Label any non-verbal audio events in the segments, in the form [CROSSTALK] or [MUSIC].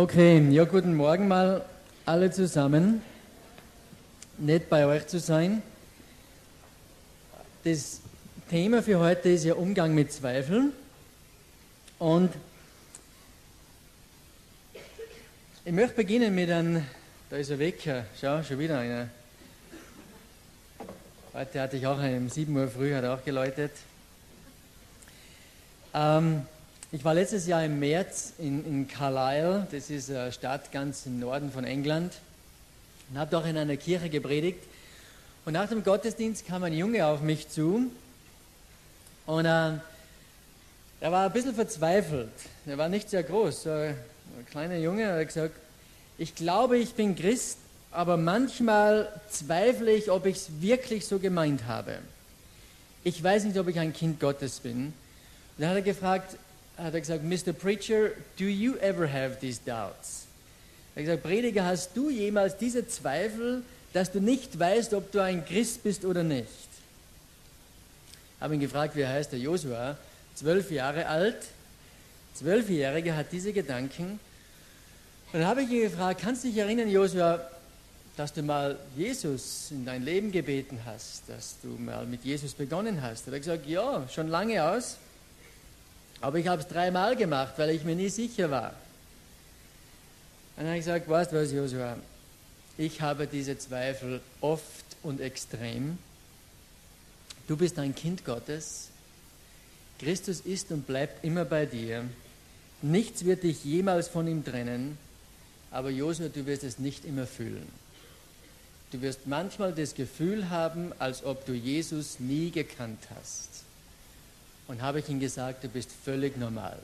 Okay, ja, guten Morgen mal alle zusammen. Nett bei euch zu sein. Das Thema für heute ist ja Umgang mit Zweifeln. Und ich möchte beginnen mit einem, da ist er weg, schau, schon wieder einer. Heute hatte ich auch einen, um 7 Uhr früh, hat er auch geläutet. Ähm, ich war letztes Jahr im März in, in Carlisle, das ist eine Stadt ganz im Norden von England, und habe dort in einer Kirche gepredigt. Und nach dem Gottesdienst kam ein Junge auf mich zu und äh, er war ein bisschen verzweifelt. Er war nicht sehr groß, so ein kleiner Junge. Er hat gesagt, ich glaube, ich bin Christ, aber manchmal zweifle ich, ob ich es wirklich so gemeint habe. Ich weiß nicht, ob ich ein Kind Gottes bin. Und dann hat er gefragt, hat er gesagt, Mr. Preacher, do you ever have these doubts? Er hat gesagt, Prediger, hast du jemals diese Zweifel, dass du nicht weißt, ob du ein Christ bist oder nicht? Ich habe ihn gefragt, wie heißt der Josua, zwölf Jahre alt, zwölfjähriger hat diese Gedanken. Und dann habe ich ihn gefragt, kannst du dich erinnern, Josua, dass du mal Jesus in dein Leben gebeten hast, dass du mal mit Jesus begonnen hast? Er hat gesagt, ja, schon lange aus. Aber ich habe es dreimal gemacht, weil ich mir nie sicher war. Und dann habe ich gesagt, weißt du was, Joshua, ich habe diese Zweifel oft und extrem. Du bist ein Kind Gottes. Christus ist und bleibt immer bei dir. Nichts wird dich jemals von ihm trennen. Aber Josua, du wirst es nicht immer fühlen. Du wirst manchmal das Gefühl haben, als ob du Jesus nie gekannt hast und habe ich ihm gesagt, du bist völlig normal.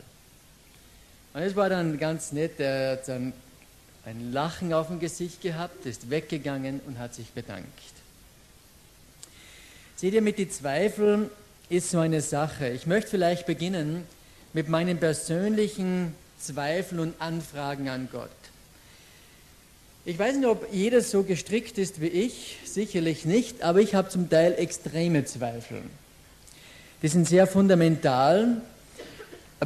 Und es war dann ganz nett, er hat dann ein Lachen auf dem Gesicht gehabt, ist weggegangen und hat sich bedankt. Seht ihr, mit den Zweifeln ist so eine Sache. Ich möchte vielleicht beginnen mit meinen persönlichen Zweifeln und Anfragen an Gott. Ich weiß nicht, ob jeder so gestrickt ist wie ich, sicherlich nicht, aber ich habe zum Teil extreme Zweifel. Die sind sehr fundamental,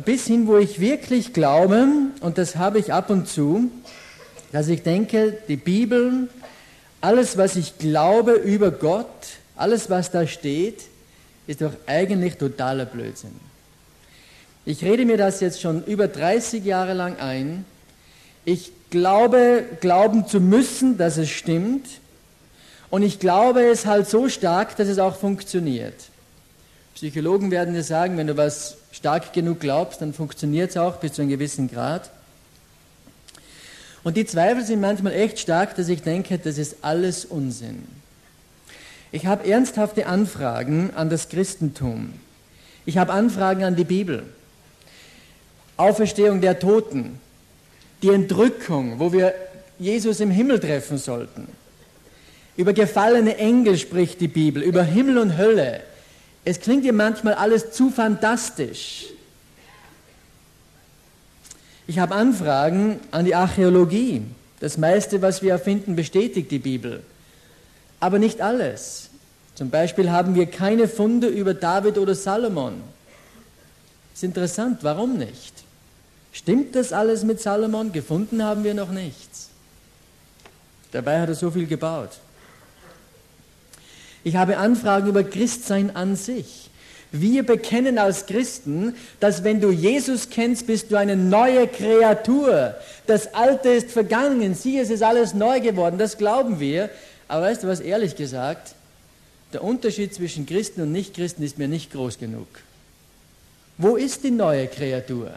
bis hin, wo ich wirklich glaube, und das habe ich ab und zu, dass ich denke, die Bibel, alles, was ich glaube über Gott, alles, was da steht, ist doch eigentlich totaler Blödsinn. Ich rede mir das jetzt schon über 30 Jahre lang ein. Ich glaube, glauben zu müssen, dass es stimmt. Und ich glaube es halt so stark, dass es auch funktioniert. Psychologen werden dir sagen, wenn du was stark genug glaubst, dann funktioniert es auch bis zu einem gewissen Grad. Und die Zweifel sind manchmal echt stark, dass ich denke, das ist alles Unsinn. Ich habe ernsthafte Anfragen an das Christentum. Ich habe Anfragen an die Bibel. Auferstehung der Toten, die Entrückung, wo wir Jesus im Himmel treffen sollten. Über gefallene Engel spricht die Bibel, über Himmel und Hölle, es klingt dir manchmal alles zu fantastisch. Ich habe Anfragen an die Archäologie. Das meiste, was wir erfinden, bestätigt die Bibel. Aber nicht alles. Zum Beispiel haben wir keine Funde über David oder Salomon. Ist interessant, warum nicht? Stimmt das alles mit Salomon? Gefunden haben wir noch nichts. Dabei hat er so viel gebaut. Ich habe Anfragen über Christsein an sich. Wir bekennen als Christen, dass wenn du Jesus kennst, bist du eine neue Kreatur. Das Alte ist vergangen, sieh, es ist alles neu geworden. Das glauben wir. Aber weißt du was, ehrlich gesagt, der Unterschied zwischen Christen und Nichtchristen ist mir nicht groß genug. Wo ist die neue Kreatur?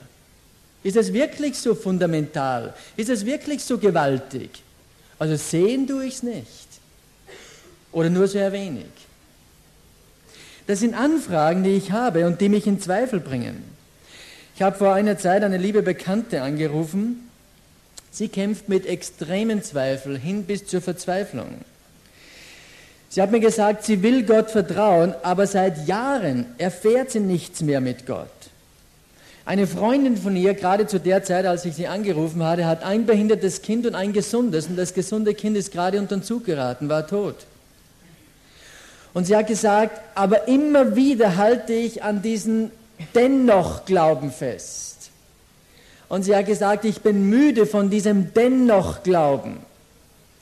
Ist es wirklich so fundamental? Ist es wirklich so gewaltig? Also sehen tue ich es nicht. Oder nur sehr wenig? Das sind Anfragen, die ich habe und die mich in Zweifel bringen. Ich habe vor einer Zeit eine liebe Bekannte angerufen. Sie kämpft mit extremen Zweifeln hin bis zur Verzweiflung. Sie hat mir gesagt, sie will Gott vertrauen, aber seit Jahren erfährt sie nichts mehr mit Gott. Eine Freundin von ihr, gerade zu der Zeit, als ich sie angerufen hatte, hat ein behindertes Kind und ein gesundes und das gesunde Kind ist gerade unter den Zug geraten, war tot. Und sie hat gesagt, aber immer wieder halte ich an diesen dennoch Glauben fest. Und sie hat gesagt, ich bin müde von diesem dennoch Glauben.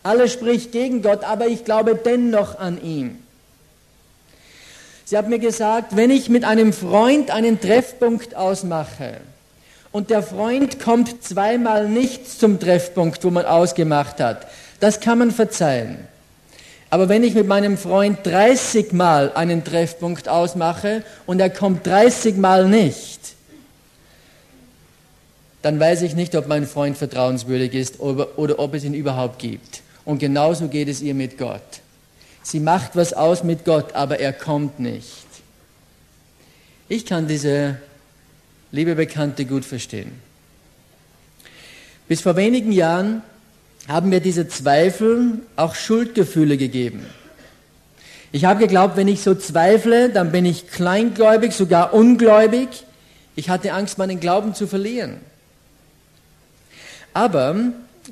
Alles spricht gegen Gott, aber ich glaube dennoch an ihn. Sie hat mir gesagt, wenn ich mit einem Freund einen Treffpunkt ausmache und der Freund kommt zweimal nicht zum Treffpunkt, wo man ausgemacht hat, das kann man verzeihen. Aber wenn ich mit meinem Freund 30 Mal einen Treffpunkt ausmache und er kommt 30 Mal nicht, dann weiß ich nicht, ob mein Freund vertrauenswürdig ist oder, oder ob es ihn überhaupt gibt. Und genauso geht es ihr mit Gott. Sie macht was aus mit Gott, aber er kommt nicht. Ich kann diese liebe Bekannte gut verstehen. Bis vor wenigen Jahren haben mir diese Zweifel auch Schuldgefühle gegeben. Ich habe geglaubt, wenn ich so zweifle, dann bin ich kleingläubig, sogar ungläubig. Ich hatte Angst, meinen Glauben zu verlieren. Aber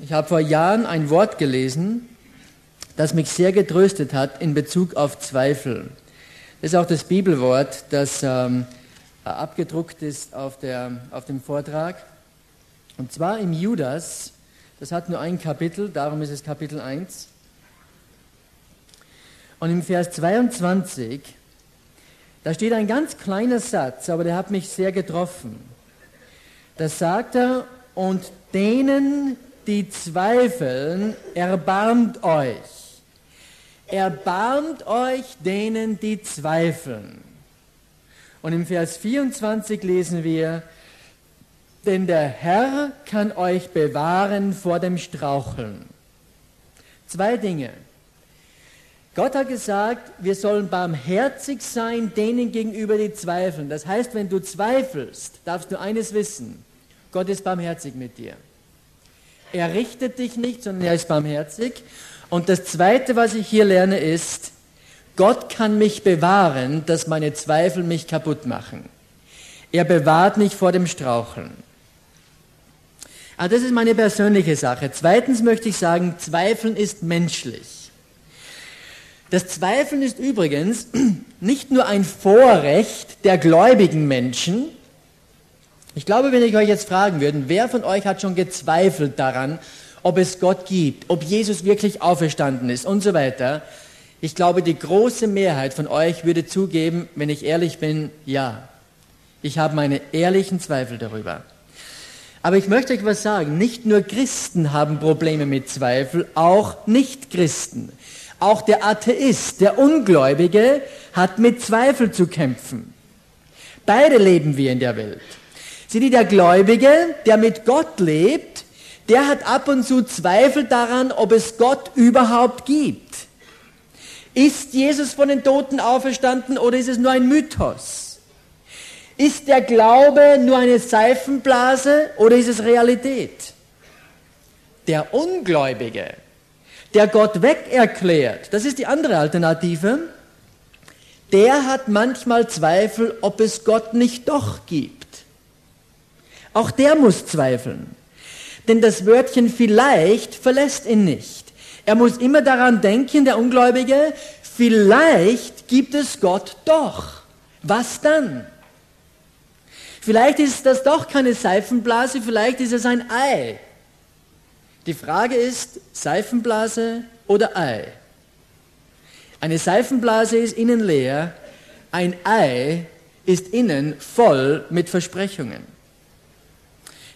ich habe vor Jahren ein Wort gelesen, das mich sehr getröstet hat in Bezug auf Zweifel. Das ist auch das Bibelwort, das ähm, abgedruckt ist auf, der, auf dem Vortrag. Und zwar im Judas, das hat nur ein Kapitel, darum ist es Kapitel 1. Und im Vers 22, da steht ein ganz kleiner Satz, aber der hat mich sehr getroffen. Da sagt er, und denen, die zweifeln, erbarmt euch. Erbarmt euch denen, die zweifeln. Und im Vers 24 lesen wir, denn der Herr kann euch bewahren vor dem Straucheln. Zwei Dinge. Gott hat gesagt, wir sollen barmherzig sein denen gegenüber, die zweifeln. Das heißt, wenn du zweifelst, darfst du eines wissen. Gott ist barmherzig mit dir. Er richtet dich nicht, sondern er ist barmherzig. Und das Zweite, was ich hier lerne, ist, Gott kann mich bewahren, dass meine Zweifel mich kaputt machen. Er bewahrt mich vor dem Straucheln. Also das ist meine persönliche Sache. Zweitens möchte ich sagen, Zweifeln ist menschlich. Das Zweifeln ist übrigens [CLEARS THROAT] nicht nur ein Vorrecht der gläubigen Menschen, ich glaube, wenn ich euch jetzt fragen würde, wer von euch hat schon gezweifelt daran, ob es Gott gibt, ob Jesus wirklich auferstanden ist und so weiter, ich glaube, die große Mehrheit von euch würde zugeben, wenn ich ehrlich bin, ja. Ich habe meine ehrlichen Zweifel darüber. Aber ich möchte euch was sagen, nicht nur Christen haben Probleme mit Zweifel, auch Nicht-Christen. Auch der Atheist, der Ungläubige hat mit Zweifel zu kämpfen. Beide leben wir in der Welt. Sieh die, der Gläubige, der mit Gott lebt, der hat ab und zu Zweifel daran, ob es Gott überhaupt gibt. Ist Jesus von den Toten auferstanden oder ist es nur ein Mythos? Ist der Glaube nur eine Seifenblase oder ist es Realität? Der Ungläubige, der Gott weg erklärt, das ist die andere Alternative, der hat manchmal Zweifel, ob es Gott nicht doch gibt. Auch der muss zweifeln. Denn das Wörtchen vielleicht verlässt ihn nicht. Er muss immer daran denken, der Ungläubige, vielleicht gibt es Gott doch. Was dann? Vielleicht ist das doch keine Seifenblase, vielleicht ist es ein Ei. Die Frage ist, Seifenblase oder Ei? Eine Seifenblase ist innen leer, ein Ei ist innen voll mit Versprechungen.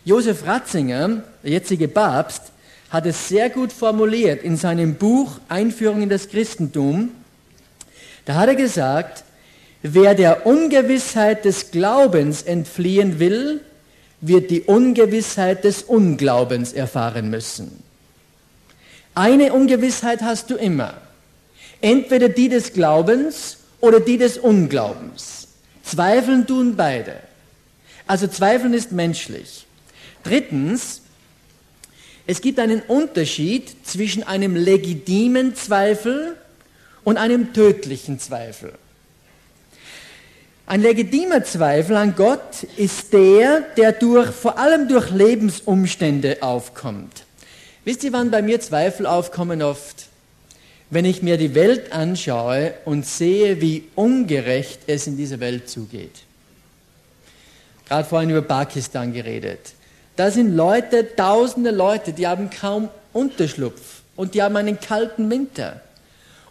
Josef Ratzinger, der jetzige Papst, hat es sehr gut formuliert in seinem Buch Einführung in das Christentum. Da hat er gesagt, wer der Ungewissheit des Glaubens entfliehen will, wird die Ungewissheit des Unglaubens erfahren müssen. Eine Ungewissheit hast du immer. Entweder die des Glaubens oder die des Unglaubens. Zweifeln tun beide. Also Zweifeln ist menschlich. Drittens, es gibt einen Unterschied zwischen einem legitimen Zweifel und einem tödlichen Zweifel. Ein legitimer Zweifel an Gott ist der, der durch, vor allem durch Lebensumstände aufkommt. Wisst ihr, wann bei mir Zweifel aufkommen oft? Wenn ich mir die Welt anschaue und sehe, wie ungerecht es in dieser Welt zugeht. Gerade vorhin über Pakistan geredet. Da sind Leute, tausende Leute, die haben kaum Unterschlupf und die haben einen kalten Winter.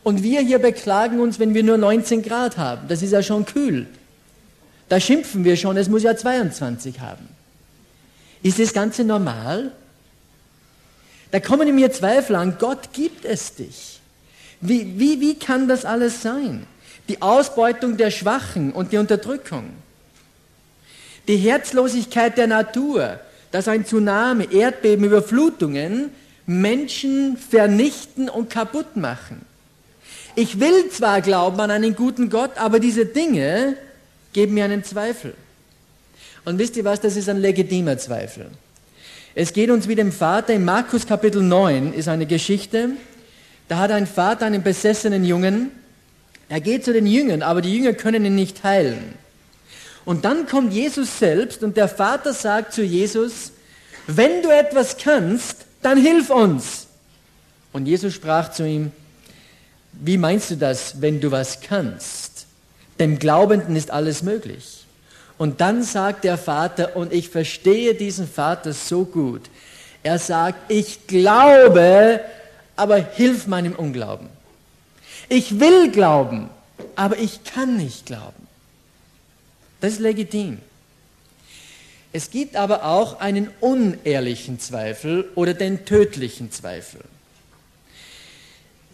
Und wir hier beklagen uns, wenn wir nur 19 Grad haben. Das ist ja schon kühl. Da schimpfen wir schon, es muss ja 22 haben. Ist das Ganze normal? Da kommen in mir Zweifel an, Gott gibt es dich. Wie, wie, wie kann das alles sein? Die Ausbeutung der Schwachen und die Unterdrückung. Die Herzlosigkeit der Natur, dass ein Tsunami, Erdbeben, Überflutungen Menschen vernichten und kaputt machen. Ich will zwar glauben an einen guten Gott, aber diese Dinge geben mir einen Zweifel. Und wisst ihr was, das ist ein legitimer Zweifel. Es geht uns wie dem Vater, in Markus Kapitel 9 ist eine Geschichte, da hat ein Vater einen besessenen Jungen, er geht zu den Jüngern, aber die Jünger können ihn nicht heilen. Und dann kommt Jesus selbst und der Vater sagt zu Jesus, wenn du etwas kannst, dann hilf uns. Und Jesus sprach zu ihm, wie meinst du das, wenn du was kannst? Dem Glaubenden ist alles möglich. Und dann sagt der Vater, und ich verstehe diesen Vater so gut, er sagt, ich glaube, aber hilf meinem Unglauben. Ich will glauben, aber ich kann nicht glauben. Das ist legitim. Es gibt aber auch einen unehrlichen Zweifel oder den tödlichen Zweifel.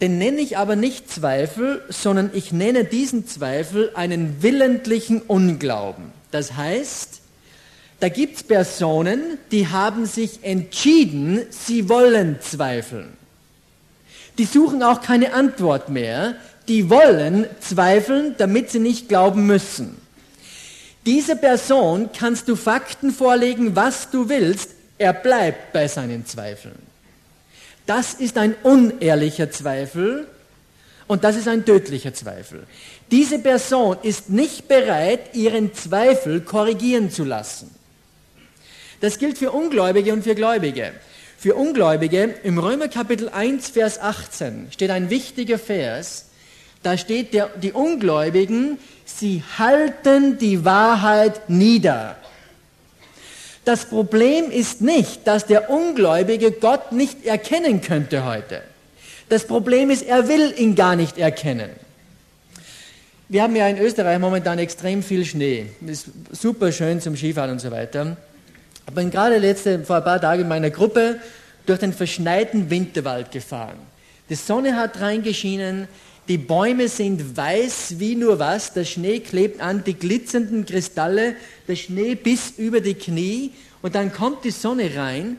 Den nenne ich aber nicht Zweifel, sondern ich nenne diesen Zweifel einen willentlichen Unglauben. Das heißt, da gibt es Personen, die haben sich entschieden, sie wollen zweifeln. Die suchen auch keine Antwort mehr, die wollen zweifeln, damit sie nicht glauben müssen. Diese Person kannst du Fakten vorlegen, was du willst, er bleibt bei seinen Zweifeln. Das ist ein unehrlicher Zweifel und das ist ein tödlicher Zweifel. Diese Person ist nicht bereit, ihren Zweifel korrigieren zu lassen. Das gilt für Ungläubige und für Gläubige. Für Ungläubige im Römer Kapitel 1, Vers 18 steht ein wichtiger Vers. Da steht, der, die Ungläubigen, sie halten die Wahrheit nieder. Das Problem ist nicht, dass der Ungläubige Gott nicht erkennen könnte heute. Das Problem ist, er will ihn gar nicht erkennen. Wir haben ja in Österreich momentan extrem viel Schnee. Ist super schön zum Skifahren und so weiter. Ich bin gerade letzte, vor ein paar Tagen in meiner Gruppe durch den verschneiten Winterwald gefahren. Die Sonne hat reingeschienen, die Bäume sind weiß wie nur was, der Schnee klebt an die glitzernden Kristalle, der Schnee bis über die Knie und dann kommt die Sonne rein.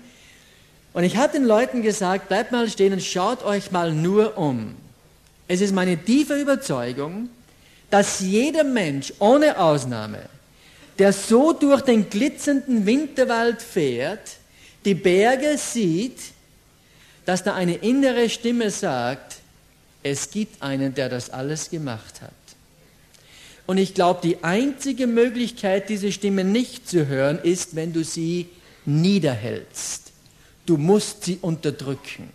Und ich habe den Leuten gesagt, bleibt mal stehen und schaut euch mal nur um. Es ist meine tiefe Überzeugung, dass jeder Mensch ohne Ausnahme, der so durch den glitzernden Winterwald fährt, die Berge sieht, dass da eine innere Stimme sagt, es gibt einen, der das alles gemacht hat. Und ich glaube, die einzige Möglichkeit, diese Stimme nicht zu hören, ist, wenn du sie niederhältst. Du musst sie unterdrücken.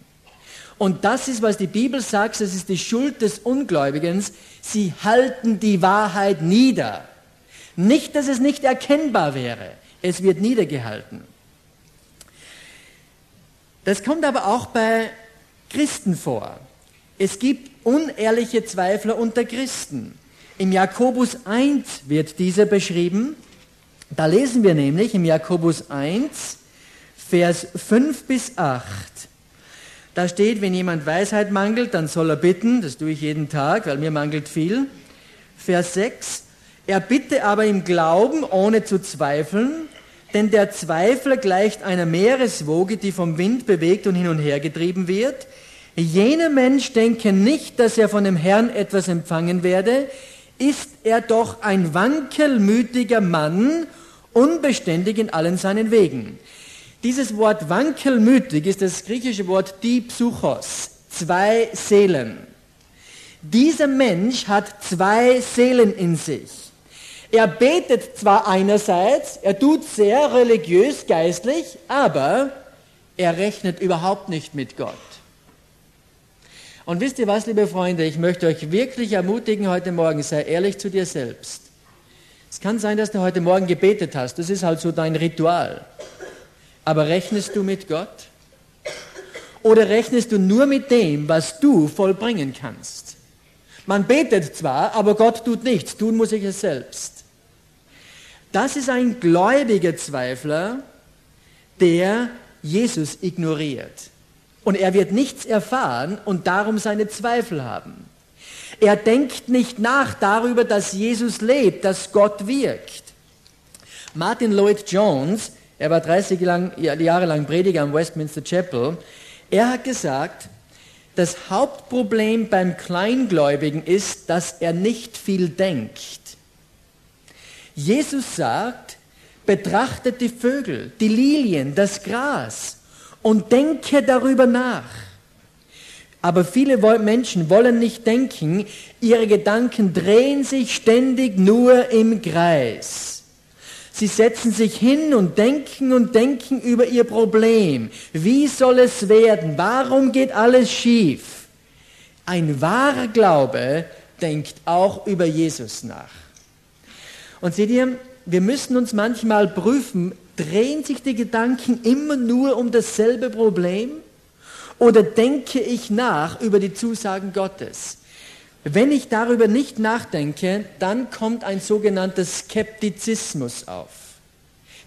Und das ist, was die Bibel sagt, das ist die Schuld des Ungläubigen. Sie halten die Wahrheit nieder. Nicht, dass es nicht erkennbar wäre. Es wird niedergehalten. Das kommt aber auch bei Christen vor. Es gibt unehrliche Zweifler unter Christen. Im Jakobus 1 wird dieser beschrieben. Da lesen wir nämlich im Jakobus 1, Vers 5 bis 8. Da steht, wenn jemand Weisheit mangelt, dann soll er bitten, das tue ich jeden Tag, weil mir mangelt viel. Vers 6, er bitte aber im Glauben, ohne zu zweifeln, denn der Zweifler gleicht einer Meereswoge, die vom Wind bewegt und hin und her getrieben wird. Jener Mensch denke nicht, dass er von dem Herrn etwas empfangen werde, ist er doch ein wankelmütiger Mann, unbeständig in allen seinen Wegen. Dieses Wort wankelmütig ist das griechische Wort dipsuchos, zwei Seelen. Dieser Mensch hat zwei Seelen in sich. Er betet zwar einerseits, er tut sehr religiös, geistlich, aber er rechnet überhaupt nicht mit Gott. Und wisst ihr was, liebe Freunde, ich möchte euch wirklich ermutigen heute Morgen, sei ehrlich zu dir selbst. Es kann sein, dass du heute Morgen gebetet hast, das ist halt so dein Ritual. aber rechnest du mit Gott? Oder rechnest du nur mit dem, was du vollbringen kannst? Man betet zwar, aber Gott tut nichts, tun muss ich es selbst. Das ist ein gläubiger Zweifler, der Jesus ignoriert. Und er wird nichts erfahren und darum seine Zweifel haben. Er denkt nicht nach darüber, dass Jesus lebt, dass Gott wirkt. Martin Lloyd Jones, er war 30 Jahre lang Prediger am Westminster Chapel, er hat gesagt, das Hauptproblem beim Kleingläubigen ist, dass er nicht viel denkt. Jesus sagt, betrachtet die Vögel, die Lilien, das Gras und denke darüber nach. Aber viele Menschen wollen nicht denken, ihre Gedanken drehen sich ständig nur im Kreis. Sie setzen sich hin und denken und denken über ihr Problem. Wie soll es werden? Warum geht alles schief? Ein wahrer Glaube denkt auch über Jesus nach. Und seht ihr, wir müssen uns manchmal prüfen, drehen sich die Gedanken immer nur um dasselbe Problem oder denke ich nach über die Zusagen Gottes? Wenn ich darüber nicht nachdenke, dann kommt ein sogenannter Skeptizismus auf.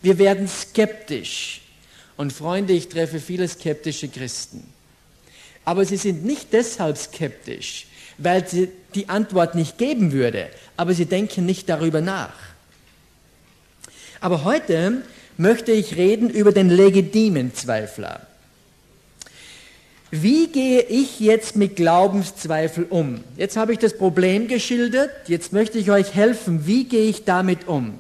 Wir werden skeptisch. Und Freunde, ich treffe viele skeptische Christen. Aber sie sind nicht deshalb skeptisch, weil sie die Antwort nicht geben würde, aber sie denken nicht darüber nach. Aber heute möchte ich reden über den legitimen Zweifler. Wie gehe ich jetzt mit Glaubenszweifel um? Jetzt habe ich das Problem geschildert, jetzt möchte ich euch helfen, wie gehe ich damit um?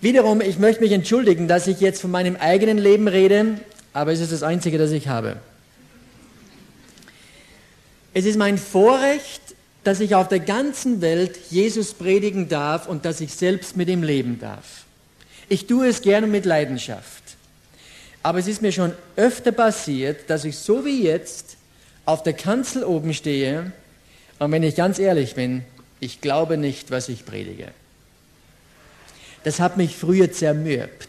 Wiederum, ich möchte mich entschuldigen, dass ich jetzt von meinem eigenen Leben rede, aber es ist das Einzige, das ich habe. Es ist mein Vorrecht, dass ich auf der ganzen Welt Jesus predigen darf und dass ich selbst mit ihm leben darf. Ich tue es gerne mit Leidenschaft. Aber es ist mir schon öfter passiert, dass ich so wie jetzt auf der Kanzel oben stehe und wenn ich ganz ehrlich bin, ich glaube nicht, was ich predige. Das hat mich früher zermürbt.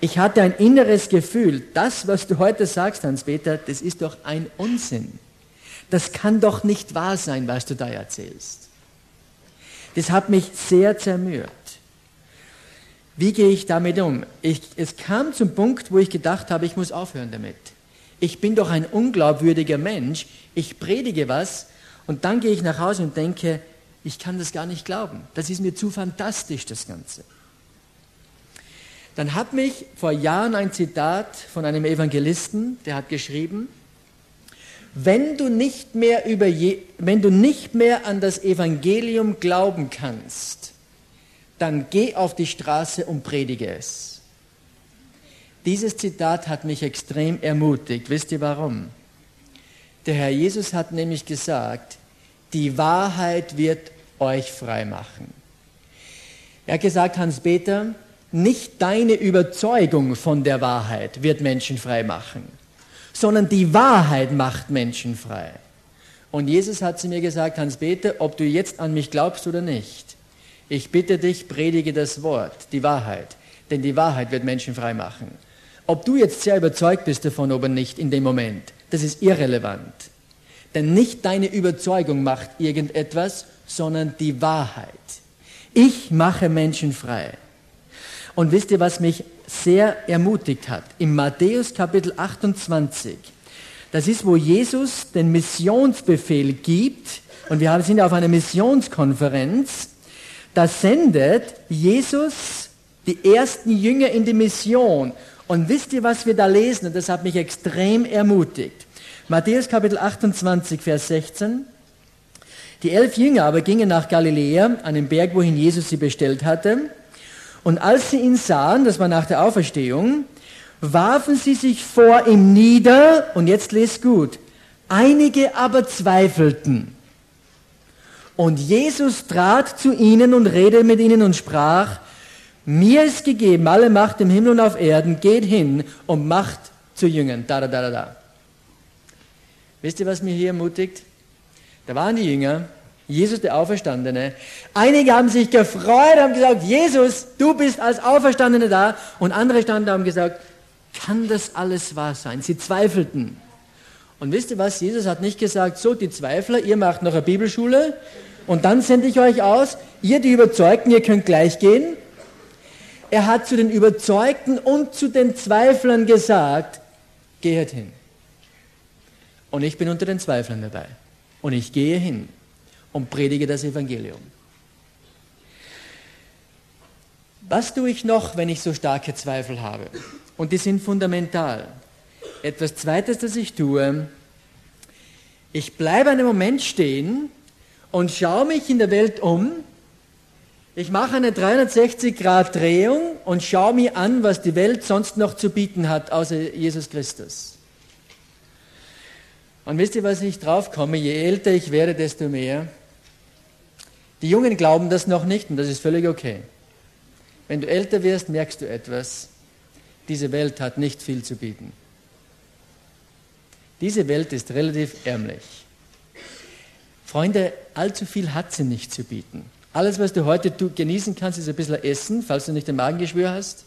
Ich hatte ein inneres Gefühl, das, was du heute sagst, Hans-Peter, das ist doch ein Unsinn. Das kann doch nicht wahr sein, was du da erzählst. Das hat mich sehr zermürbt. Wie gehe ich damit um? Ich, es kam zum Punkt, wo ich gedacht habe, ich muss aufhören damit. Ich bin doch ein unglaubwürdiger Mensch. Ich predige was und dann gehe ich nach Hause und denke, ich kann das gar nicht glauben. Das ist mir zu fantastisch, das Ganze. Dann hat mich vor Jahren ein Zitat von einem Evangelisten, der hat geschrieben, wenn du nicht mehr, über je, wenn du nicht mehr an das Evangelium glauben kannst, dann geh auf die Straße und predige es. Dieses Zitat hat mich extrem ermutigt. Wisst ihr warum? Der Herr Jesus hat nämlich gesagt, die Wahrheit wird euch frei machen. Er hat gesagt, Hans-Peter, nicht deine Überzeugung von der Wahrheit wird Menschen frei machen, sondern die Wahrheit macht Menschen frei. Und Jesus hat zu mir gesagt, Hans-Peter, ob du jetzt an mich glaubst oder nicht, ich bitte dich, predige das Wort, die Wahrheit, denn die Wahrheit wird Menschen frei machen. Ob du jetzt sehr überzeugt bist davon oder nicht in dem Moment, das ist irrelevant. Denn nicht deine Überzeugung macht irgendetwas, sondern die Wahrheit. Ich mache Menschen frei. Und wisst ihr, was mich sehr ermutigt hat? Im Matthäus Kapitel 28, das ist, wo Jesus den Missionsbefehl gibt, und wir sind auf einer Missionskonferenz, da sendet Jesus die ersten Jünger in die Mission. Und wisst ihr, was wir da lesen? Und das hat mich extrem ermutigt. Matthäus Kapitel 28, Vers 16. Die elf Jünger aber gingen nach Galiläa, an den Berg, wohin Jesus sie bestellt hatte. Und als sie ihn sahen, das war nach der Auferstehung, warfen sie sich vor ihm nieder, und jetzt lest gut, einige aber zweifelten. Und Jesus trat zu ihnen und redete mit ihnen und sprach, mir ist gegeben alle Macht im Himmel und auf Erden, geht hin und macht zu Jüngern. Da, da, da, da, da. Wisst ihr, was mich hier ermutigt? Da waren die Jünger, Jesus der Auferstandene. Einige haben sich gefreut, haben gesagt, Jesus, du bist als Auferstandene da. Und andere standen da und haben gesagt, kann das alles wahr sein? Sie zweifelten. Und wisst ihr was? Jesus hat nicht gesagt, so die Zweifler, ihr macht noch eine Bibelschule und dann sende ich euch aus. Ihr, die Überzeugten, ihr könnt gleich gehen. Er hat zu den Überzeugten und zu den Zweiflern gesagt, geht hin. Und ich bin unter den Zweiflern dabei. Und ich gehe hin und predige das Evangelium. Was tue ich noch, wenn ich so starke Zweifel habe? Und die sind fundamental. Etwas Zweites, das ich tue, ich bleibe einen Moment stehen und schaue mich in der Welt um. Ich mache eine 360-Grad-Drehung und schaue mir an, was die Welt sonst noch zu bieten hat, außer Jesus Christus. Und wisst ihr, was ich drauf komme? Je älter ich werde, desto mehr. Die Jungen glauben das noch nicht und das ist völlig okay. Wenn du älter wirst, merkst du etwas. Diese Welt hat nicht viel zu bieten. Diese Welt ist relativ ärmlich. Freunde, allzu viel hat sie nicht zu bieten. Alles, was du heute genießen kannst, ist ein bisschen Essen, falls du nicht ein Magengeschwür hast.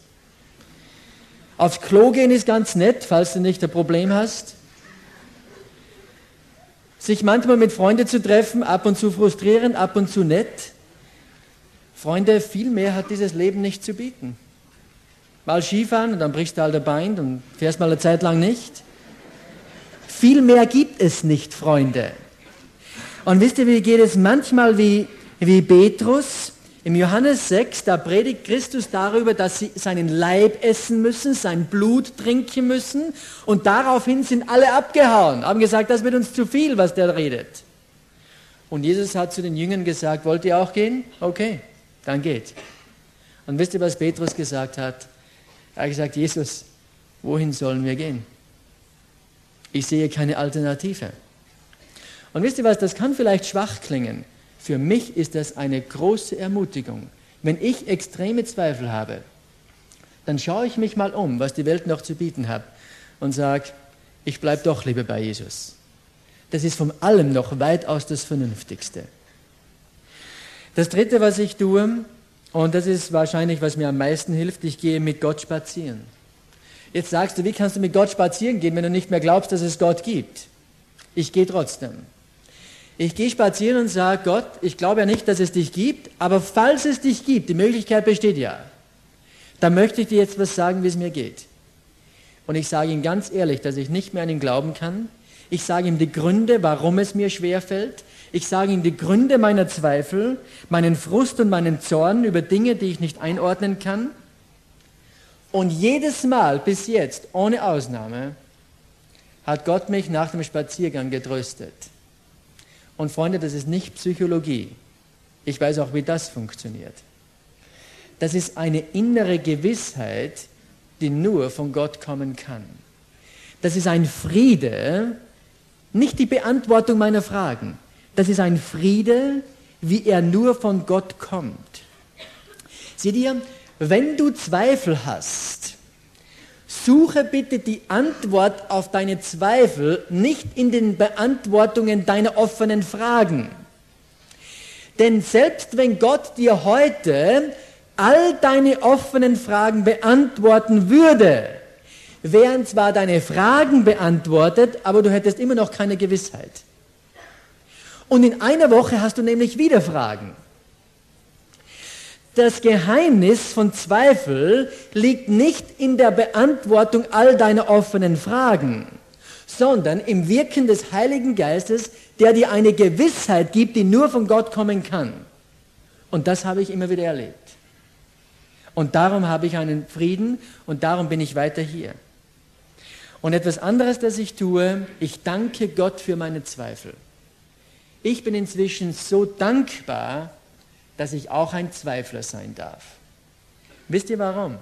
Aufs Klo gehen ist ganz nett, falls du nicht ein Problem hast sich manchmal mit Freunden zu treffen, ab und zu frustrierend, ab und zu nett. Freunde, viel mehr hat dieses Leben nicht zu bieten. Mal Skifahren und dann brichst du halt ein Bein und fährst mal eine Zeit lang nicht. Viel mehr gibt es nicht, Freunde. Und wisst ihr, wie geht es manchmal wie, wie Petrus? Im Johannes 6, da predigt Christus darüber, dass sie seinen Leib essen müssen, sein Blut trinken müssen. Und daraufhin sind alle abgehauen, haben gesagt, das wird uns zu viel, was der redet. Und Jesus hat zu den Jüngern gesagt, wollt ihr auch gehen? Okay, dann geht. Und wisst ihr, was Petrus gesagt hat? Er hat gesagt, Jesus, wohin sollen wir gehen? Ich sehe keine Alternative. Und wisst ihr was, das kann vielleicht schwach klingen. Für mich ist das eine große Ermutigung. Wenn ich extreme Zweifel habe, dann schaue ich mich mal um, was die Welt noch zu bieten hat und sage, ich bleibe doch lieber bei Jesus. Das ist von allem noch weitaus das Vernünftigste. Das Dritte, was ich tue, und das ist wahrscheinlich, was mir am meisten hilft, ich gehe mit Gott spazieren. Jetzt sagst du, wie kannst du mit Gott spazieren gehen, wenn du nicht mehr glaubst, dass es Gott gibt? Ich gehe trotzdem. Ich gehe spazieren und sage, Gott, ich glaube ja nicht, dass es dich gibt, aber falls es dich gibt, die Möglichkeit besteht ja, dann möchte ich dir jetzt was sagen, wie es mir geht. Und ich sage ihm ganz ehrlich, dass ich nicht mehr an ihn glauben kann. Ich sage ihm die Gründe, warum es mir schwerfällt. Ich sage ihm die Gründe meiner Zweifel, meinen Frust und meinen Zorn über Dinge, die ich nicht einordnen kann. Und jedes Mal bis jetzt, ohne Ausnahme, hat Gott mich nach dem Spaziergang getröstet. Und Freunde, das ist nicht Psychologie. Ich weiß auch, wie das funktioniert. Das ist eine innere Gewissheit, die nur von Gott kommen kann. Das ist ein Friede, nicht die Beantwortung meiner Fragen. Das ist ein Friede, wie er nur von Gott kommt. Seht ihr, wenn du Zweifel hast, Suche bitte die Antwort auf deine Zweifel nicht in den Beantwortungen deiner offenen Fragen. Denn selbst wenn Gott dir heute all deine offenen Fragen beantworten würde, wären zwar deine Fragen beantwortet, aber du hättest immer noch keine Gewissheit. Und in einer Woche hast du nämlich wieder Fragen. Das Geheimnis von Zweifel liegt nicht in der Beantwortung all deiner offenen Fragen, sondern im Wirken des Heiligen Geistes, der dir eine Gewissheit gibt, die nur von Gott kommen kann. Und das habe ich immer wieder erlebt. Und darum habe ich einen Frieden und darum bin ich weiter hier. Und etwas anderes, das ich tue, ich danke Gott für meine Zweifel. Ich bin inzwischen so dankbar, dass ich auch ein Zweifler sein darf. Wisst ihr warum?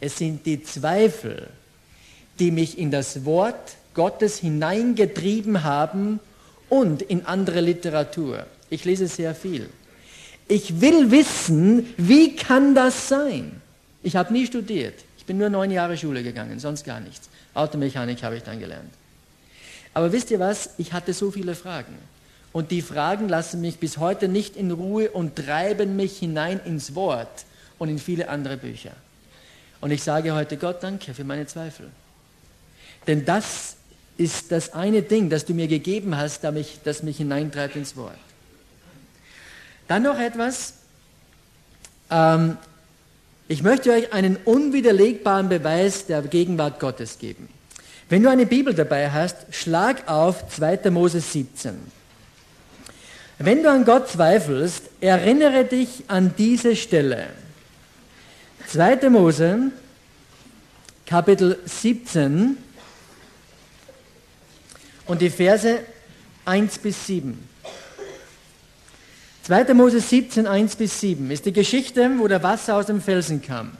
Es sind die Zweifel, die mich in das Wort Gottes hineingetrieben haben und in andere Literatur. Ich lese sehr viel. Ich will wissen, wie kann das sein? Ich habe nie studiert. Ich bin nur neun Jahre Schule gegangen, sonst gar nichts. Automechanik habe ich dann gelernt. Aber wisst ihr was? Ich hatte so viele Fragen. Und die Fragen lassen mich bis heute nicht in Ruhe und treiben mich hinein ins Wort und in viele andere Bücher. Und ich sage heute Gott danke für meine Zweifel. Denn das ist das eine Ding, das du mir gegeben hast, das mich, das mich hineintreibt ins Wort. Dann noch etwas. Ähm, ich möchte euch einen unwiderlegbaren Beweis der Gegenwart Gottes geben. Wenn du eine Bibel dabei hast, schlag auf 2. Mose 17. Wenn du an Gott zweifelst, erinnere dich an diese Stelle. 2. Mose, Kapitel 17 und die Verse 1 bis 7. 2. Mose 17, 1 bis 7 ist die Geschichte, wo der Wasser aus dem Felsen kam.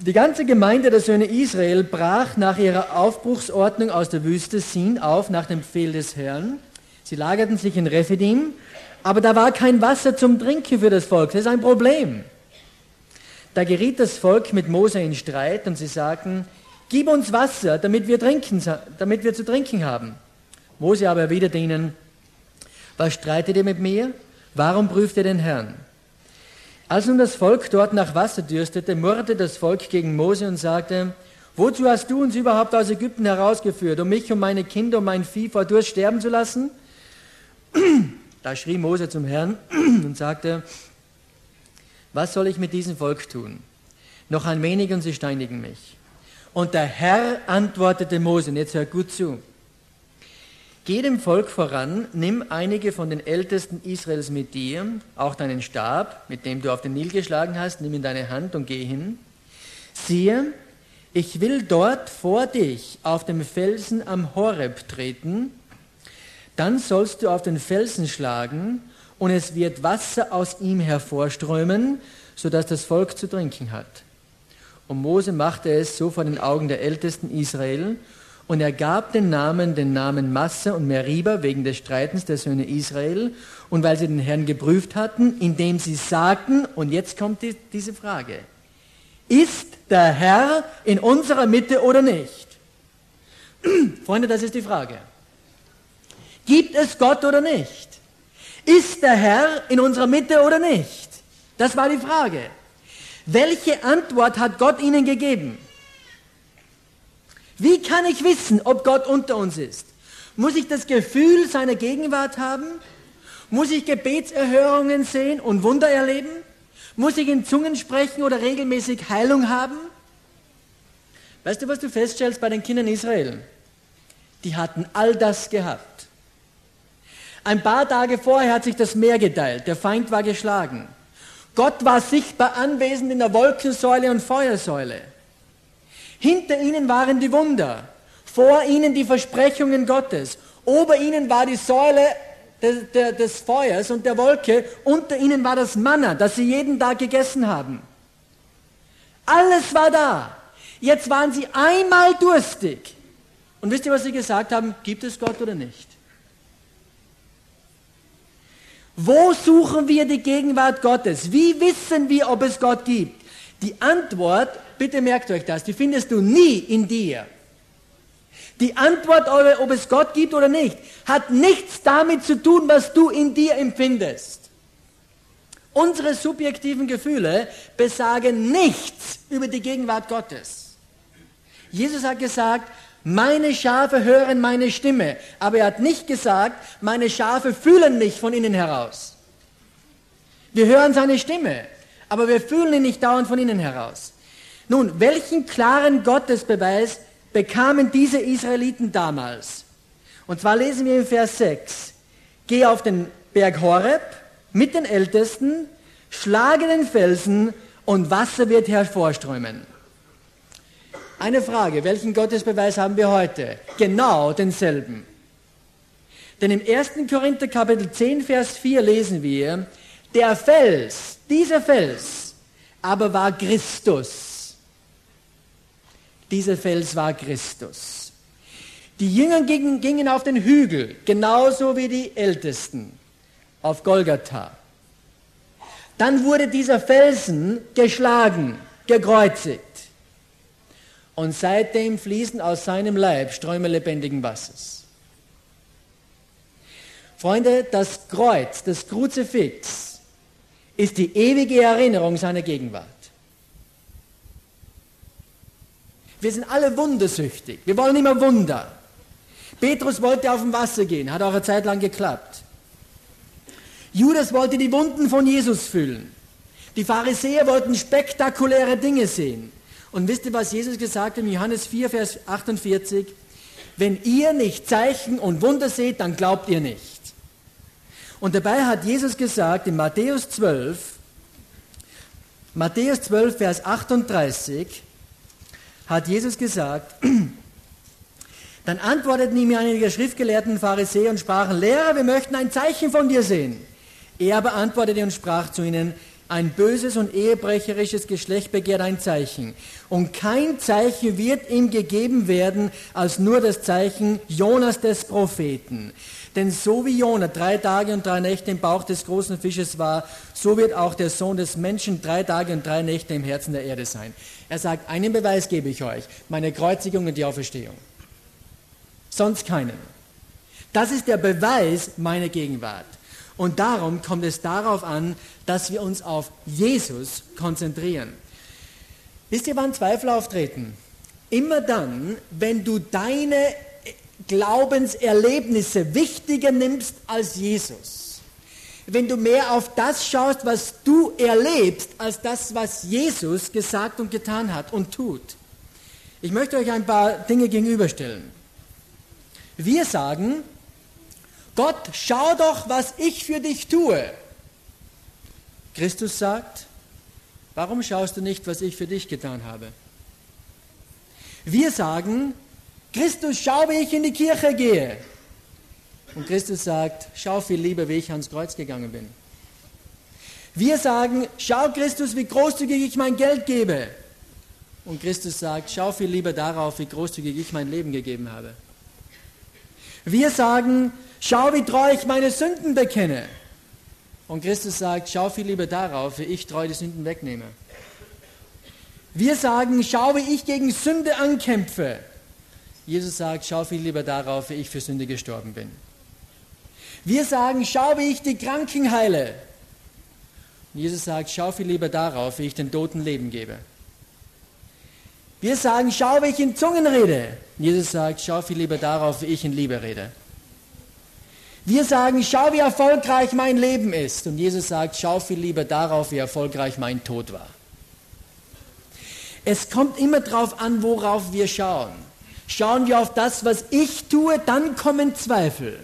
Die ganze Gemeinde der Söhne Israel brach nach ihrer Aufbruchsordnung aus der Wüste Sin auf nach dem Befehl des Herrn. Sie lagerten sich in Rephidim, aber da war kein Wasser zum Trinken für das Volk. Das ist ein Problem. Da geriet das Volk mit Mose in Streit und sie sagten, gib uns Wasser, damit wir, trinken, damit wir zu trinken haben. Mose aber erwiderte ihnen, was streitet ihr mit mir? Warum prüft ihr den Herrn? Als nun das Volk dort nach Wasser dürstete, murrte das Volk gegen Mose und sagte, wozu hast du uns überhaupt aus Ägypten herausgeführt, um mich und meine Kinder und mein Vieh vor Durst sterben zu lassen? Da schrie Mose zum Herrn und sagte, was soll ich mit diesem Volk tun? Noch ein wenig und sie steinigen mich. Und der Herr antwortete Mose, und jetzt hört gut zu, Geh dem Volk voran, nimm einige von den Ältesten Israels mit dir, auch deinen Stab, mit dem du auf den Nil geschlagen hast, nimm in deine Hand und geh hin. Siehe, ich will dort vor dich auf dem Felsen am Horeb treten, dann sollst du auf den Felsen schlagen und es wird Wasser aus ihm hervorströmen, sodass das Volk zu trinken hat. Und Mose machte es so vor den Augen der Ältesten Israel und er gab den Namen, den Namen Masse und Meriba wegen des Streitens der Söhne Israel und weil sie den Herrn geprüft hatten, indem sie sagten, und jetzt kommt die, diese Frage, ist der Herr in unserer Mitte oder nicht? [CLEARS THROAT] Freunde, das ist die Frage. Gibt es Gott oder nicht? Ist der Herr in unserer Mitte oder nicht? Das war die Frage. Welche Antwort hat Gott ihnen gegeben? Wie kann ich wissen, ob Gott unter uns ist? Muss ich das Gefühl seiner Gegenwart haben? Muss ich Gebetserhörungen sehen und Wunder erleben? Muss ich in Zungen sprechen oder regelmäßig Heilung haben? Weißt du, was du feststellst bei den Kindern Israel? Die hatten all das gehabt. Ein paar Tage vorher hat sich das Meer geteilt, der Feind war geschlagen. Gott war sichtbar anwesend in der Wolkensäule und Feuersäule. Hinter ihnen waren die Wunder, vor ihnen die Versprechungen Gottes, ober ihnen war die Säule des, des Feuers und der Wolke, unter ihnen war das Manna, das sie jeden Tag gegessen haben. Alles war da. Jetzt waren sie einmal durstig. Und wisst ihr, was sie gesagt haben? Gibt es Gott oder nicht? Wo suchen wir die Gegenwart Gottes? Wie wissen wir, ob es Gott gibt? Die Antwort bitte merkt euch das, die findest du nie in dir. Die Antwort, ob es Gott gibt oder nicht, hat nichts damit zu tun, was du in dir empfindest. Unsere subjektiven Gefühle besagen nichts über die Gegenwart Gottes. Jesus hat gesagt, meine Schafe hören meine Stimme, aber er hat nicht gesagt, meine Schafe fühlen mich von innen heraus. Wir hören seine Stimme, aber wir fühlen ihn nicht dauernd von innen heraus. Nun, welchen klaren Gottesbeweis bekamen diese Israeliten damals? Und zwar lesen wir im Vers 6. Geh auf den Berg Horeb mit den Ältesten, schlage den Felsen und Wasser wird hervorströmen. Eine Frage, welchen Gottesbeweis haben wir heute? Genau denselben. Denn im 1. Korinther Kapitel 10, Vers 4 lesen wir, der Fels, dieser Fels, aber war Christus dieser Fels war Christus. Die Jünger gingen, gingen auf den Hügel, genauso wie die Ältesten, auf Golgatha. Dann wurde dieser Felsen geschlagen, gekreuzigt. Und seitdem fließen aus seinem Leib Ströme lebendigen Wassers. Freunde, das Kreuz, das Kruzifix ist die ewige Erinnerung seiner Gegenwart. Wir sind alle wundersüchtig. Wir wollen immer Wunder. Petrus wollte auf dem Wasser gehen, hat auch eine Zeit lang geklappt. Judas wollte die Wunden von Jesus fühlen. Die Pharisäer wollten spektakuläre Dinge sehen. Und wisst ihr, was Jesus gesagt hat in Johannes 4, Vers 48? Wenn ihr nicht Zeichen und Wunder seht, dann glaubt ihr nicht. Und dabei hat Jesus gesagt in Matthäus 12, Matthäus 12, Vers 38, hat Jesus gesagt, [CLEARS THROAT] dann antworteten ihm einige Schriftgelehrten Pharisäer und sprachen, Lehrer, wir möchten ein Zeichen von dir sehen. Er aber antwortete und sprach zu ihnen, ein böses und ehebrecherisches Geschlecht begehrt ein Zeichen. Und kein Zeichen wird ihm gegeben werden, als nur das Zeichen Jonas des Propheten. Denn so wie Jona drei Tage und drei Nächte im Bauch des großen Fisches war, so wird auch der Sohn des Menschen drei Tage und drei Nächte im Herzen der Erde sein. Er sagt, einen Beweis gebe ich euch, meine Kreuzigung und die Auferstehung sonst keinen. Das ist der Beweis meiner Gegenwart. Und darum kommt es darauf an, dass wir uns auf Jesus konzentrieren. Wisst ihr, wann Zweifel auftreten? Immer dann, wenn du deine Glaubenserlebnisse wichtiger nimmst als Jesus. Wenn du mehr auf das schaust, was du erlebst, als das, was Jesus gesagt und getan hat und tut. Ich möchte euch ein paar Dinge gegenüberstellen. Wir sagen, Gott, schau doch, was ich für dich tue. Christus sagt, warum schaust du nicht, was ich für dich getan habe? Wir sagen, Christus, schau, wie ich in die Kirche gehe. Und Christus sagt, schau viel lieber, wie ich ans Kreuz gegangen bin. Wir sagen, schau Christus, wie großzügig ich mein Geld gebe. Und Christus sagt, schau viel lieber darauf, wie großzügig ich mein Leben gegeben habe. Wir sagen, schau, wie treu ich meine Sünden bekenne. Und Christus sagt, schau viel lieber darauf, wie ich treu die Sünden wegnehme. Wir sagen, schau, wie ich gegen Sünde ankämpfe. Jesus sagt, schau viel lieber darauf, wie ich für Sünde gestorben bin. Wir sagen, schau, wie ich die Kranken heile. Jesus sagt, schau viel lieber darauf, wie ich den Toten Leben gebe. Wir sagen, schau, wie ich in Zungen rede. Jesus sagt, schau viel lieber darauf, wie ich in Liebe rede. Wir sagen, schau, wie erfolgreich mein Leben ist. Und Jesus sagt, schau viel lieber darauf, wie erfolgreich mein Tod war. Es kommt immer darauf an, worauf wir schauen. Schauen wir auf das, was ich tue, dann kommen Zweifel.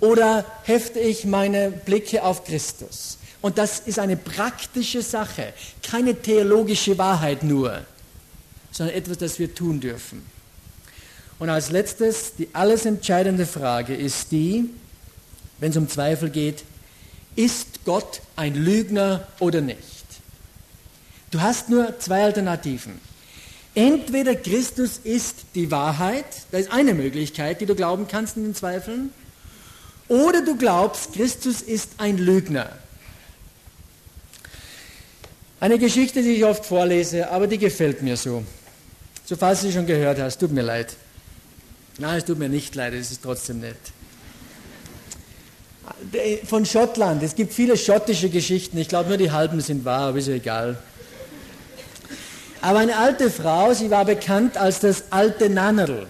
Oder hefte ich meine Blicke auf Christus? Und das ist eine praktische Sache, keine theologische Wahrheit nur, sondern etwas, das wir tun dürfen. Und als letztes, die alles entscheidende Frage ist die, wenn es um Zweifel geht, ist Gott ein Lügner oder nicht? Du hast nur zwei Alternativen. Entweder Christus ist die Wahrheit, das ist eine Möglichkeit, die du glauben kannst in den Zweifeln, oder du glaubst, Christus ist ein Lügner. Eine Geschichte, die ich oft vorlese, aber die gefällt mir so. So falls du sie schon gehört hast, tut mir leid. Nein, es tut mir nicht leid, es ist trotzdem nett. Von Schottland, es gibt viele schottische Geschichten, ich glaube nur die halben sind wahr, aber ist ja egal. Aber eine alte Frau, sie war bekannt als das alte Nannerl.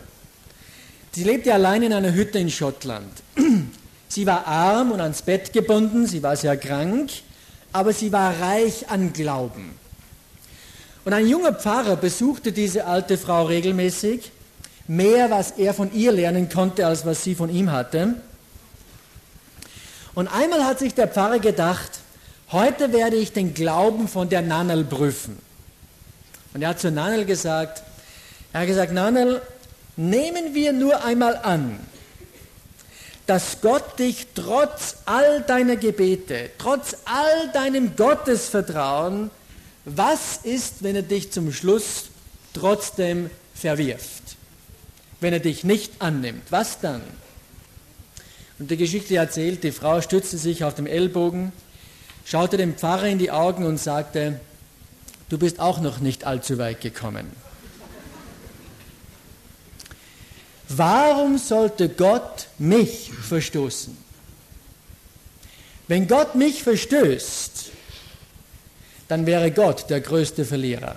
Sie lebte allein in einer Hütte in Schottland. [CLEARS THROAT] Sie war arm und ans Bett gebunden, sie war sehr krank, aber sie war reich an Glauben. Und ein junger Pfarrer besuchte diese alte Frau regelmäßig mehr, was er von ihr lernen konnte, als was sie von ihm hatte. Und einmal hat sich der Pfarrer gedacht, heute werde ich den Glauben von der Nannel prüfen. Und er hat zu Nannel gesagt, er hat gesagt, Nannel, nehmen wir nur einmal an, dass Gott dich trotz all deiner Gebete, trotz all deinem Gottesvertrauen, was ist, wenn er dich zum Schluss trotzdem verwirft? wenn er dich nicht annimmt. Was dann? Und die Geschichte erzählt, die Frau stützte sich auf dem Ellbogen, schaute dem Pfarrer in die Augen und sagte, du bist auch noch nicht allzu weit gekommen. Warum sollte Gott mich verstoßen? Wenn Gott mich verstößt, dann wäre Gott der größte Verlierer.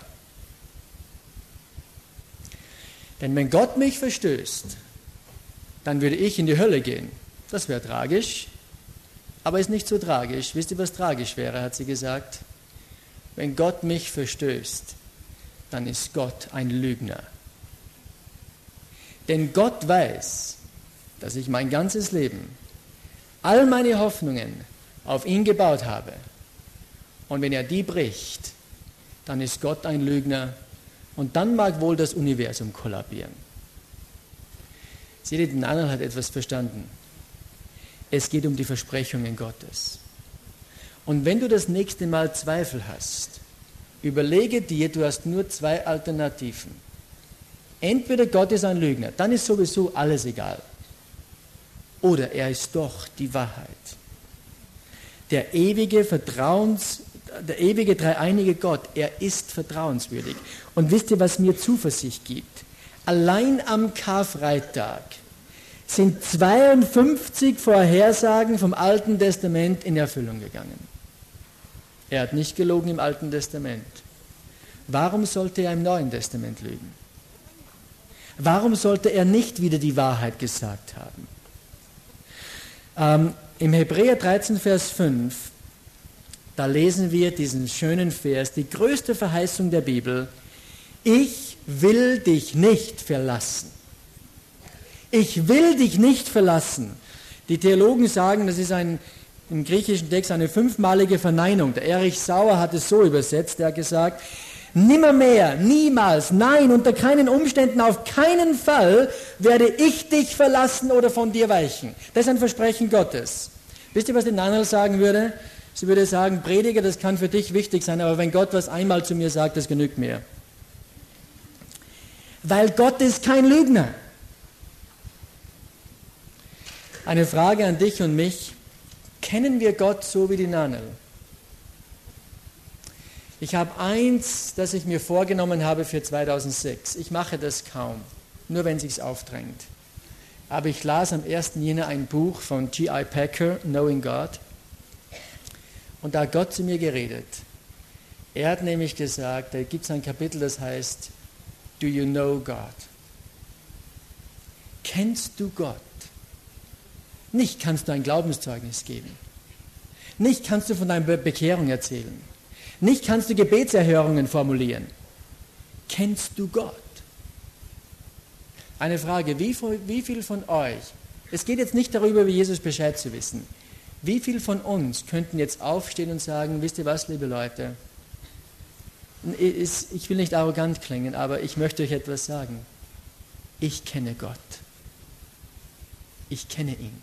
Denn wenn Gott mich verstößt, dann würde ich in die Hölle gehen. Das wäre tragisch, aber ist nicht so tragisch. Wisst ihr, was tragisch wäre, hat sie gesagt? Wenn Gott mich verstößt, dann ist Gott ein Lügner. Denn Gott weiß, dass ich mein ganzes Leben, all meine Hoffnungen auf ihn gebaut habe. Und wenn er die bricht, dann ist Gott ein Lügner und dann mag wohl das Universum kollabieren. Seht ihr, Daniel hat etwas verstanden. Es geht um die Versprechungen Gottes. Und wenn du das nächste Mal Zweifel hast, überlege dir, du hast nur zwei Alternativen. Entweder Gott ist ein Lügner, dann ist sowieso alles egal. Oder er ist doch die Wahrheit. Der ewige Vertrauens, der ewige dreieinige Gott, er ist vertrauenswürdig. Und wisst ihr, was mir Zuversicht gibt? Allein am Karfreitag sind 52 Vorhersagen vom Alten Testament in Erfüllung gegangen. Er hat nicht gelogen im Alten Testament. Warum sollte er im Neuen Testament lügen? Warum sollte er nicht wieder die Wahrheit gesagt haben? Ähm, Im Hebräer 13, Vers 5, da lesen wir diesen schönen Vers, die größte Verheißung der Bibel, ich will dich nicht verlassen. Ich will dich nicht verlassen. Die Theologen sagen, das ist ein, im griechischen Text eine fünfmalige Verneinung. Der Erich Sauer hat es so übersetzt, er hat gesagt, nimmermehr, niemals, nein, unter keinen Umständen, auf keinen Fall werde ich dich verlassen oder von dir weichen. Das ist ein Versprechen Gottes. Wisst ihr, was die Nanel sagen würde? Sie würde sagen, Prediger, das kann für dich wichtig sein, aber wenn Gott was einmal zu mir sagt, das genügt mir. Weil Gott ist kein Lügner. Eine Frage an dich und mich. Kennen wir Gott so wie die Nanel? Ich habe eins, das ich mir vorgenommen habe für 2006. Ich mache das kaum, nur wenn sich's aufdrängt. Aber ich las am 1. Jänner ein Buch von G.I. Packer, Knowing God. Und da hat Gott zu mir geredet. Er hat nämlich gesagt, da gibt es ein Kapitel, das heißt, Do you know God? Kennst du Gott? Nicht kannst du ein Glaubenszeugnis geben. Nicht kannst du von deiner Bekehrung erzählen. Nicht kannst du Gebetserhörungen formulieren. Kennst du Gott? Eine Frage, wie, wie viel von euch, es geht jetzt nicht darüber, wie Jesus Bescheid zu wissen, wie viel von uns könnten jetzt aufstehen und sagen, wisst ihr was, liebe Leute, ich will nicht arrogant klingen, aber ich möchte euch etwas sagen. Ich kenne Gott. Ich kenne ihn.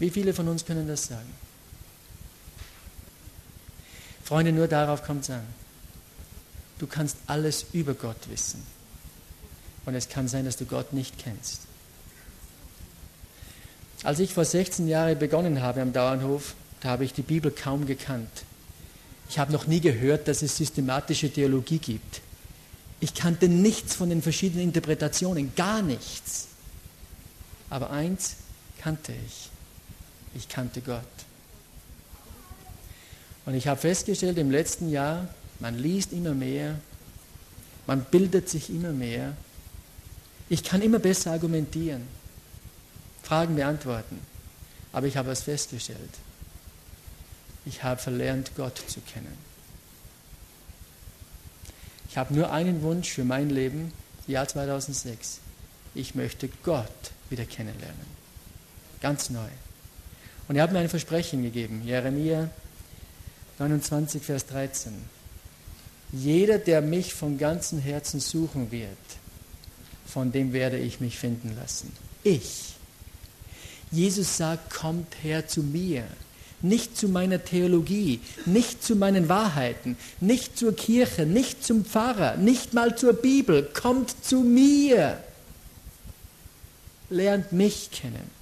Wie viele von uns können das sagen? Freunde, nur darauf kommt es an. Du kannst alles über Gott wissen. Und es kann sein, dass du Gott nicht kennst. Als ich vor 16 Jahren begonnen habe am Dauernhof, da habe ich die Bibel kaum gekannt. Ich habe noch nie gehört, dass es systematische Theologie gibt. Ich kannte nichts von den verschiedenen Interpretationen, gar nichts. Aber eins kannte ich. Ich kannte Gott. Und ich habe festgestellt im letzten Jahr, man liest immer mehr, man bildet sich immer mehr. Ich kann immer besser argumentieren, Fragen beantworten. Aber ich habe was festgestellt. Ich habe verlernt, Gott zu kennen. Ich habe nur einen Wunsch für mein Leben, Jahr 2006. Ich möchte Gott wieder kennenlernen. Ganz neu. Und er hat mir ein Versprechen gegeben, Jeremia 29, Vers 13. Jeder, der mich von ganzem Herzen suchen wird, von dem werde ich mich finden lassen. Ich. Jesus sagt, kommt her zu mir. Nicht zu meiner Theologie, nicht zu meinen Wahrheiten, nicht zur Kirche, nicht zum Pfarrer, nicht mal zur Bibel. Kommt zu mir. Lernt mich kennen.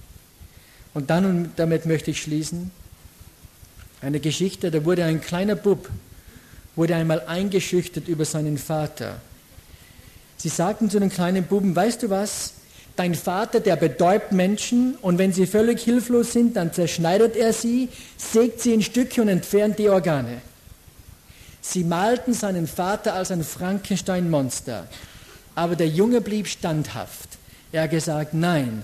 Und dann, und damit möchte ich schließen, eine Geschichte, da wurde ein kleiner Bub, wurde einmal eingeschüchtert über seinen Vater. Sie sagten zu den kleinen Buben, weißt du was, Dein Vater, der betäubt Menschen und wenn sie völlig hilflos sind, dann zerschneidet er sie, sägt sie in Stücke und entfernt die Organe. Sie malten seinen Vater als ein Frankenstein-Monster, aber der Junge blieb standhaft. Er hat gesagt, nein,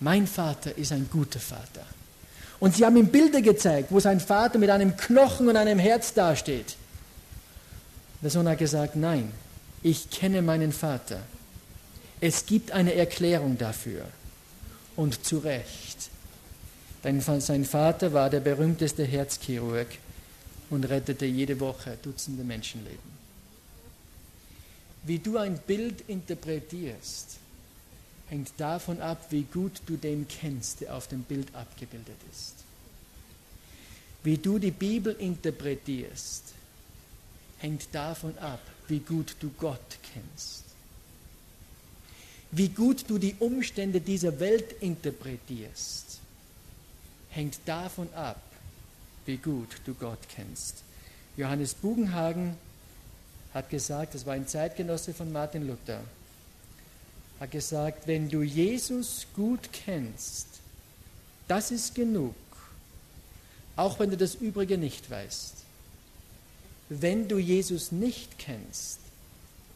mein Vater ist ein guter Vater. Und sie haben ihm Bilder gezeigt, wo sein Vater mit einem Knochen und einem Herz dasteht. Der Sohn hat gesagt, nein, ich kenne meinen Vater. Es gibt eine Erklärung dafür. Und zu Recht. Denn sein Vater war der berühmteste Herzchirurg und rettete jede Woche Dutzende Menschenleben. Wie du ein Bild interpretierst, hängt davon ab, wie gut du den kennst, der auf dem Bild abgebildet ist. Wie du die Bibel interpretierst, hängt davon ab, wie gut du Gott kennst. Wie gut du die Umstände dieser Welt interpretierst, hängt davon ab, wie gut du Gott kennst. Johannes Bugenhagen hat gesagt, das war ein Zeitgenosse von Martin Luther, hat gesagt, wenn du Jesus gut kennst, das ist genug, auch wenn du das Übrige nicht weißt. Wenn du Jesus nicht kennst,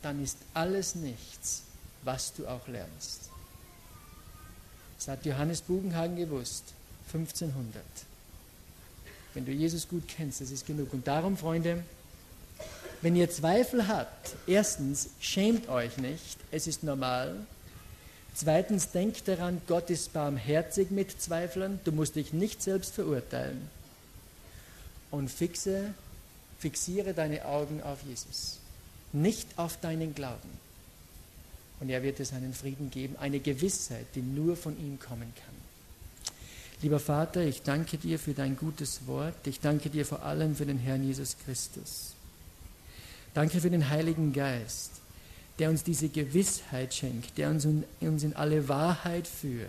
dann ist alles nichts was du auch lernst. Das hat Johannes Bugenhagen gewusst, 1500. Wenn du Jesus gut kennst, das ist genug. Und darum, Freunde, wenn ihr Zweifel habt, erstens, schämt euch nicht, es ist normal. Zweitens, denkt daran, Gott ist barmherzig mit Zweiflern, du musst dich nicht selbst verurteilen. Und fixe, fixiere deine Augen auf Jesus, nicht auf deinen Glauben. Und er wird es einen Frieden geben, eine Gewissheit, die nur von ihm kommen kann. Lieber Vater, ich danke dir für dein gutes Wort. Ich danke dir vor allem für den Herrn Jesus Christus. Danke für den Heiligen Geist, der uns diese Gewissheit schenkt, der uns in, alle Wahrheit führt.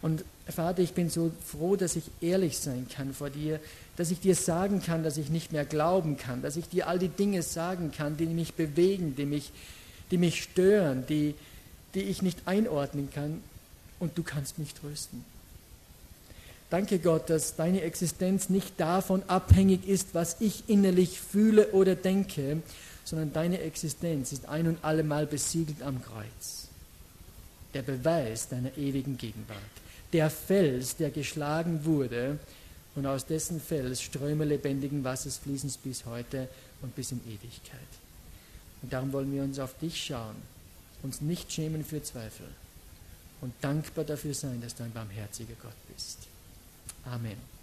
Und Vater, ich bin so froh, dass ich ehrlich sein kann vor dir, dass ich dir sagen kann, dass ich nicht mehr glauben kann, dass ich dir all die Dinge sagen kann, die mich bewegen, die mich die mich stören, die, die ich nicht einordnen kann und du kannst mich trösten. Danke Gott, dass deine Existenz nicht davon abhängig ist, was ich innerlich fühle oder denke, sondern deine Existenz ist ein und allemal besiegelt am Kreuz. Der Beweis deiner ewigen Gegenwart. Der Fels, der geschlagen wurde und aus dessen Fels Ströme lebendigen Wassers fließen bis heute und bis in Ewigkeit. Und darum wollen wir uns auf dich schauen, uns nicht schämen für Zweifel und dankbar dafür sein, dass du ein barmherziger Gott bist. Amen.